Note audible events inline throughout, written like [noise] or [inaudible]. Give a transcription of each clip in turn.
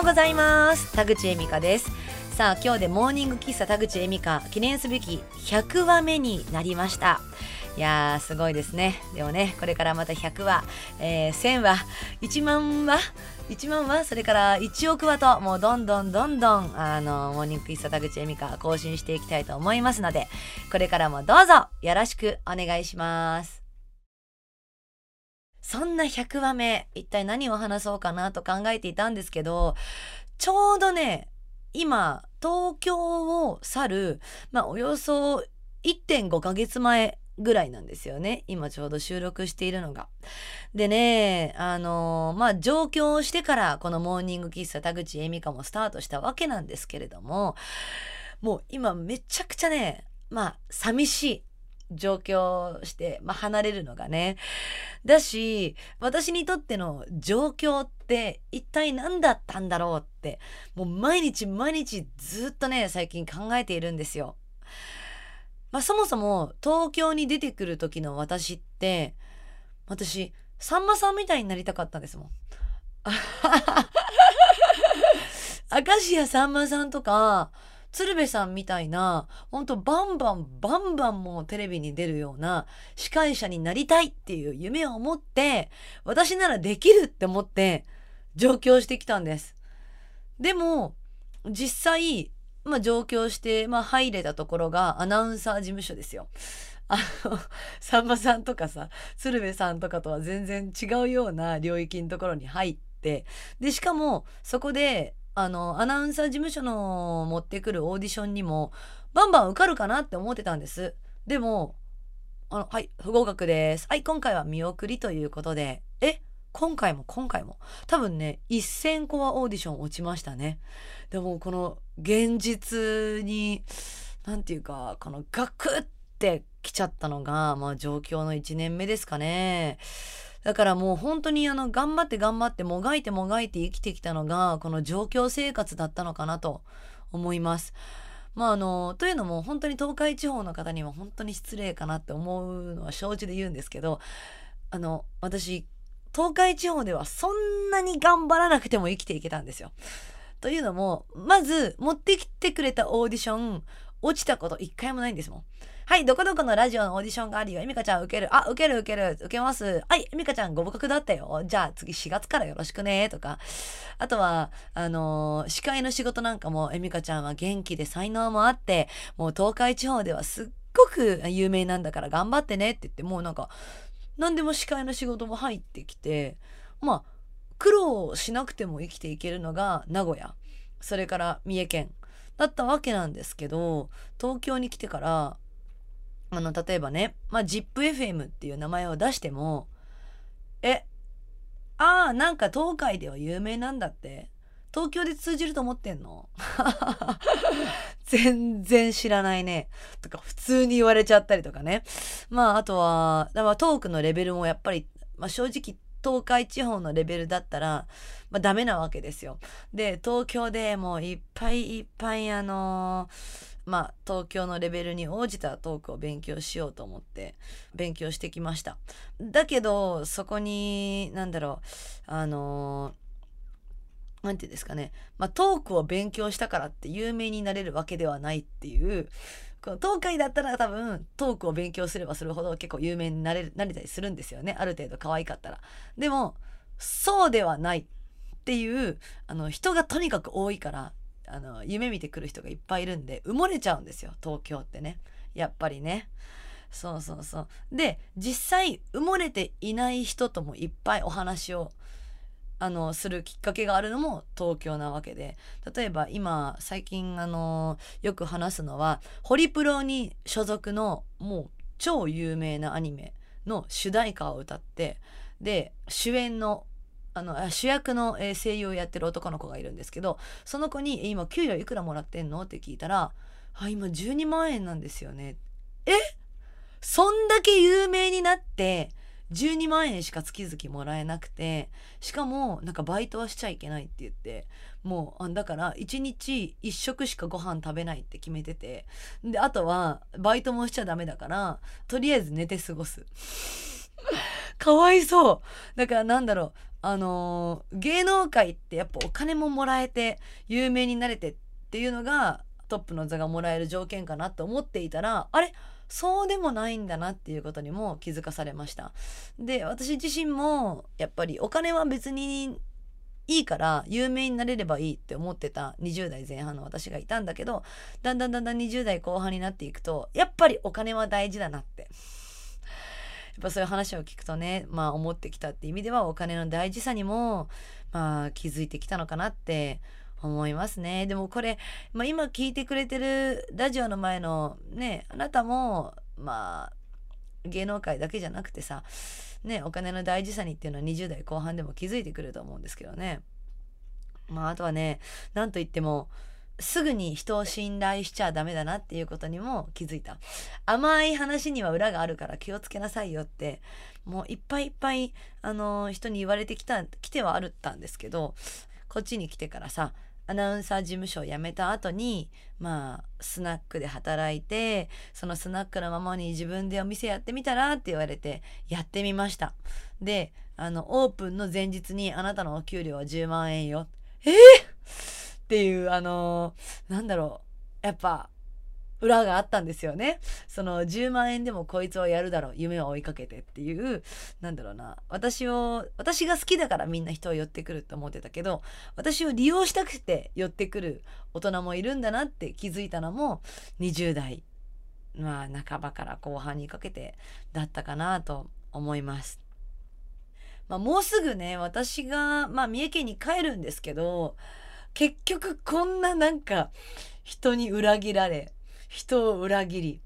ようございます。田口恵美香です。さあ今日でモーニング喫茶田口恵美香記念すべき100話目になりました。いやーすごいですね。でもねこれからまた100話、えー、1000話1万話1万話それから1億話ともうどんどんどんどんあのモーニング喫茶田口恵美香更新していきたいと思いますのでこれからもどうぞよろしくお願いします。そんな100話目一体何を話そうかなと考えていたんですけどちょうどね今東京を去る、まあ、およそ1.5ヶ月前ぐらいなんですよね今ちょうど収録しているのが。でねあのまあ上京してからこのモーニング喫茶田口恵美香もスタートしたわけなんですけれどももう今めちゃくちゃねまあ寂しい状況して、まあ、離れるのがね。だし、私にとっての状況って一体何だったんだろうって、もう毎日毎日ずっとね、最近考えているんですよ。まあ、そもそも東京に出てくる時の私って、私、さんまさんみたいになりたかったんですもん。[laughs] 明石家さんまさんとか、鶴瓶さんみたいな、ほんとバンバンバンバンもうテレビに出るような司会者になりたいっていう夢を持って、私ならできるって思って上京してきたんです。でも、実際、まあ上京して、まあ入れたところがアナウンサー事務所ですよ。あの、さんまさんとかさ、鶴瓶さんとかとは全然違うような領域のところに入って、で、しかもそこであのアナウンサー事務所の持ってくるオーディションにもバンバン受かるかなって思ってたんです。でもあのはい不合格です。はい今回は見送りということで。え今回も今回も？多分ね1,000個はオーディション落ちましたね。でもこの現実に何て言うかこのガクってきちゃったのがまあ状況の1年目ですかね。だからもう本当にあの頑張って頑張ってもがいてもがいて生きてきたのがこの状況生活だったのかなと思います。まああのというのも本当に東海地方の方には本当に失礼かなって思うのは承知で言うんですけどあの私東海地方ではそんなに頑張らなくても生きていけたんですよ。というのもまず持ってきてくれたオーディション落ちたこと一回もないんですもん。はい、どこどこのラジオのオーディションがあるよ。エミカちゃん受ける。あ、受ける受ける。受けます。はい、エミカちゃんご合格だったよ。じゃあ次4月からよろしくね。とか。あとは、あのー、司会の仕事なんかも、エミカちゃんは元気で才能もあって、もう東海地方ではすっごく有名なんだから頑張ってねって言って、もうなんか、何でも司会の仕事も入ってきて、まあ、苦労しなくても生きていけるのが名古屋。それから三重県。だったわけなんですけど、東京に来てから、あの、例えばね、まあ、ZIPFM っていう名前を出しても、え、ああ、なんか東海では有名なんだって。東京で通じると思ってんの？[laughs] 全然知らないね。とか普通に言われちゃったりとかね。まああとは、だからトークのレベルもやっぱり、まあ、正直東海地方のレベルだったら、まあ、ダメなわけですよ。で、東京でもういっぱいいっぱいあのーまあ、東京のレベルに応じたトークを勉強しようと思って勉強してきました。だけどそこに何だろうあの何て言うんですかね、まあ、トークを勉強したからって有名になれるわけではないっていうこの東海だったら多分トークを勉強すればするほど結構有名になれるなれたりするんですよね。ある程度可愛かったら。でもそうではないっていうあの人がとにかく多いからあの夢見てくる人がいっぱいいるんで埋もれちゃうんですよ東京ってねやっぱりね。そうそうそう。で実際埋もれていない人ともいっぱいお話をあのするきっかけがあるのも東京なわけで。例えば今最近あのよく話すのはホリプロに所属のもう超有名なアニメの主題歌を歌ってで主演のあの主役の声優をやってる男の子がいるんですけどその子に「今給料いくらもらってんの?」って聞いたら「あ今12万円なんですよね」え？そんだけ有名になって12万円しか月々もらえなくてしかもなんかバイトはしちゃいけないって言ってもうだから1日1食しかご飯食べないって決めててであとはバイトもしちゃダメだからとりあえず寝て過ごす。[laughs] かわいそうだからなんだろうあの芸能界ってやっぱお金ももらえて有名になれてっていうのがトップの座がもらえる条件かなと思っていたらあれ？そうでもないんだなっていうことにも気づかされました。で私自身もやっぱりお金は別にいいから有名になれればいいって思ってた20代前半の私がいたんだけどだんだんだんだん20代後半になっていくとやっぱりお金は大事だなって。やっぱそういう話を聞くとねまあ思ってきたって意味ではお金の大事さにもまあ気づいてきたのかなって思いますね。でもこれ、まあ、今聞いてくれてるラジオの前のねあなたもまあ芸能界だけじゃなくてさねお金の大事さにっていうのは20代後半でも気づいてくると思うんですけどね。まああとはね何と言ってもすぐに人を信頼しちゃダメだなっていうことにも気づいた。甘い話には裏があるから気をつけなさいよって、もういっぱいいっぱい、あのー、人に言われてきた、来てはあるったんですけど、こっちに来てからさ、アナウンサー事務所を辞めた後にまあスナックで働いてそのスナックのままに自分でお店やってみたらって言われてやってみました。であのオープンの前日にあなたのお給料は10万円よ。えー、っていうあのー、なんだろう。やっぱ裏があったんですよね。その10万円でもこいつはやるだろう夢を追いかけてっていうなんだろうな私を私が好きだからみんな人を寄ってくると思ってたけど私を利用したくて寄ってくる大人もいるんだなって気づいたのも20代まあ半ばから後半にかけてだったかなと思います。まあ、もうすぐね私が、まあ、三重県に帰るんですけど結局こんななんか人に裏切られ人を裏切り、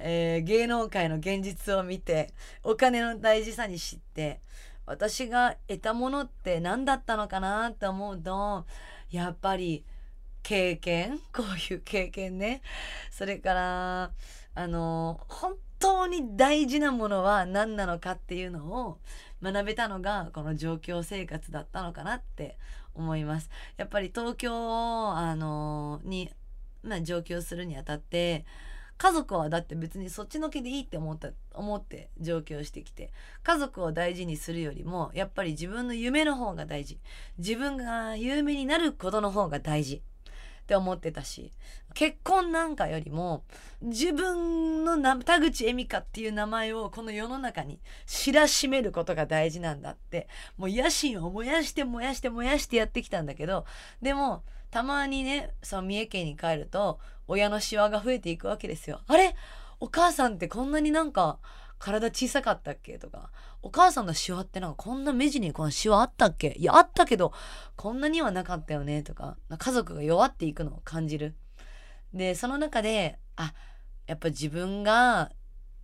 えー、芸能界の現実を見てお金の大事さに知って私が得たものって何だったのかなって思うとやっぱり経験？[laughs] こういう経験ねそれからあの本当に大事なものは何なのかっていうのを学べたのがこの状況生活だったのかなって思います。やっぱり東京あのまあ、上京するにあたって家族はだって別にそっちのけでいいって思った思って上京してきて家族を大事にするよりもやっぱり自分の夢の方が大事。自分が有名になることの方が大事。って思ってたし結婚なんかよりも自分の田口恵美香っていう名前をこの世の中に知らしめることが大事なんだってもう野心を燃やして燃やして燃やしてやってきたんだけどでもたまにねその三重県に帰ると親のシワが増えていくわけですよ。あれ？お母さんってこんなになんか体小さかったっけ？とか。お母さんのシワってなんかこんな目地にこのシワあったっけ？いやあったけどこんなにはなかったよね？とか。家族が弱っていくのを感じる。でその中であやっぱ自分が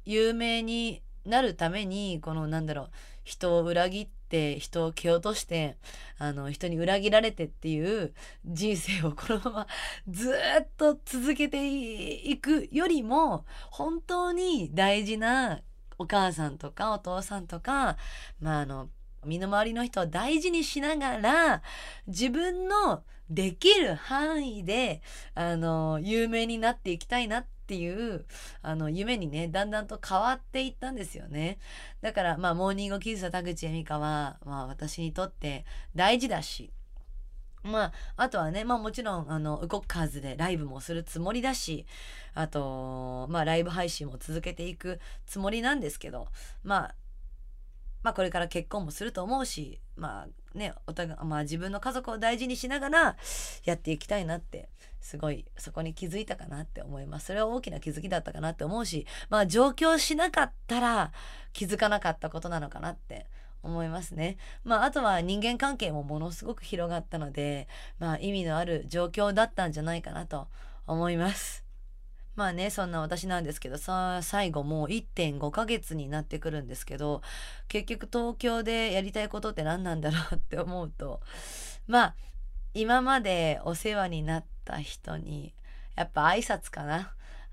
有名になるためにこのなんだろう人を裏切って人を蹴落としてあの人に裏切られてっていう人生を [laughs] このままずっと続けていくよりも本当に大事なお母さんとかお父さんとかまああの身の回りの人を大事にしながら自分のできる範囲であの有名になっていきたいなってっていうあの夢にねだんだんと変わっていったんですよね。だからまあモーニングキッズ田口恵美香は、まあ、私にとって大事だし。まあ、あとはね、まあもちろん、あの、動かずでライブもするつもりだし、あと、まあライブ配信も続けていくつもりなんですけど、まあ、まあこれから結婚もすると思うし、まあね、お互、まあ自分の家族を大事にしながらやっていきたいなってすごいそこに気づいたかなって思いますそれは大きな気づきだったかなって思うしまあ上京しなかったら気づかなかったことなのかなって思いますね。まあ、あとは人間関係もものすごく広がったので、まあ、意味のある状況だったんじゃないかなと思います。まあね、そんな私なんですけどさ、最後もう1.5ヶ月になってくるんですけど、結局東京でやりたいことって何なんだろうって思うと、まあ、今までお世話になった人にやっぱ挨拶かな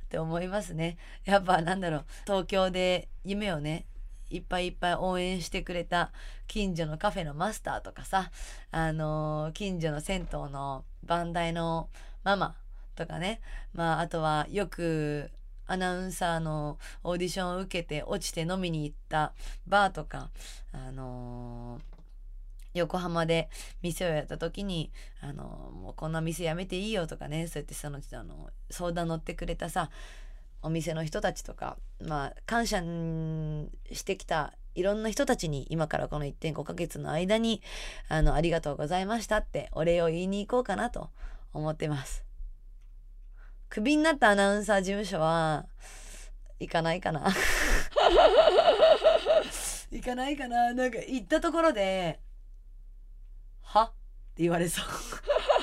って思いますね。やっぱなんだろう東京で夢をねいっぱいいっぱい応援してくれた近所のカフェのマスターとかさあのー、近所の銭湯の番台のママとかねまああとはよくアナウンサーのオーディションを受けて落ちて飲みに行ったバーとかあのー横浜で店をやった時にあのもうこんな店やめていいよとかねそうやってそのあの相談乗ってくれたさお店の人たちとかまあ感謝してきたいろんな人たちに今からこの1.5ヶ月の間にあのありがとうございましたってお礼を言いに行こうかなと思ってます。クビになったアナウンサー事務所は行かないかな。[laughs] 行かないかな。なんか行ったところで「は?」って言われそう。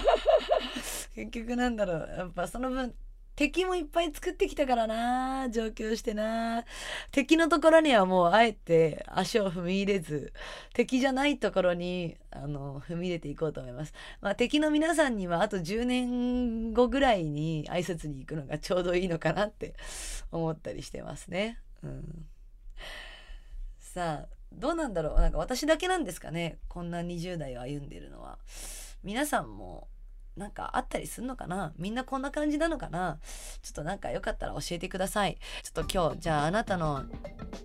[laughs] 結局なんだろう。やっぱその分敵もいっぱい作ってきたからな上京してな。敵のところにはもうあえて足を踏み入れず敵じゃないところにあの踏み入れていこうと思います、まあ、敵の皆さんにはあと10年後ぐらいに挨拶に行くのがちょうどいいのかなって思ったりしてますね、うん、さあどうなんだろう。なんか私だけなんですかね。こんな20代を歩んでるのは。皆さんもなんかあったりすんのかな？みんなこんな感じなのかな？ちょっとなんかよかったら教えてください。ちょっと今日、じゃああなたの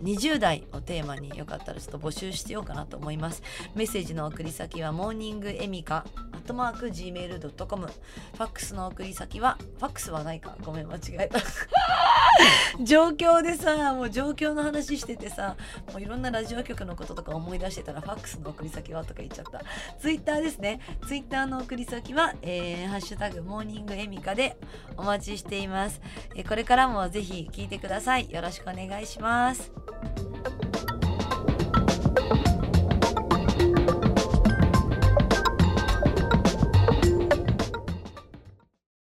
20代をテーマによかったらちょっと募集してようかなと思います。メッセージの送り先はモーニングエミカアットマーク Gmail.com ファックスの送り先はファックスはないか。ごめん間違えた。状況でさもう状況の話しててさもういろんなラジオ局のこととか思い出してたらファックスの送り先はとか言っちゃった。ツイッターですね。ツイッターの送り先は、えー、ハッシュタグモーニングエミカでお待ちしています、えー、これからもぜひ聞いてください。よろしくお願いします。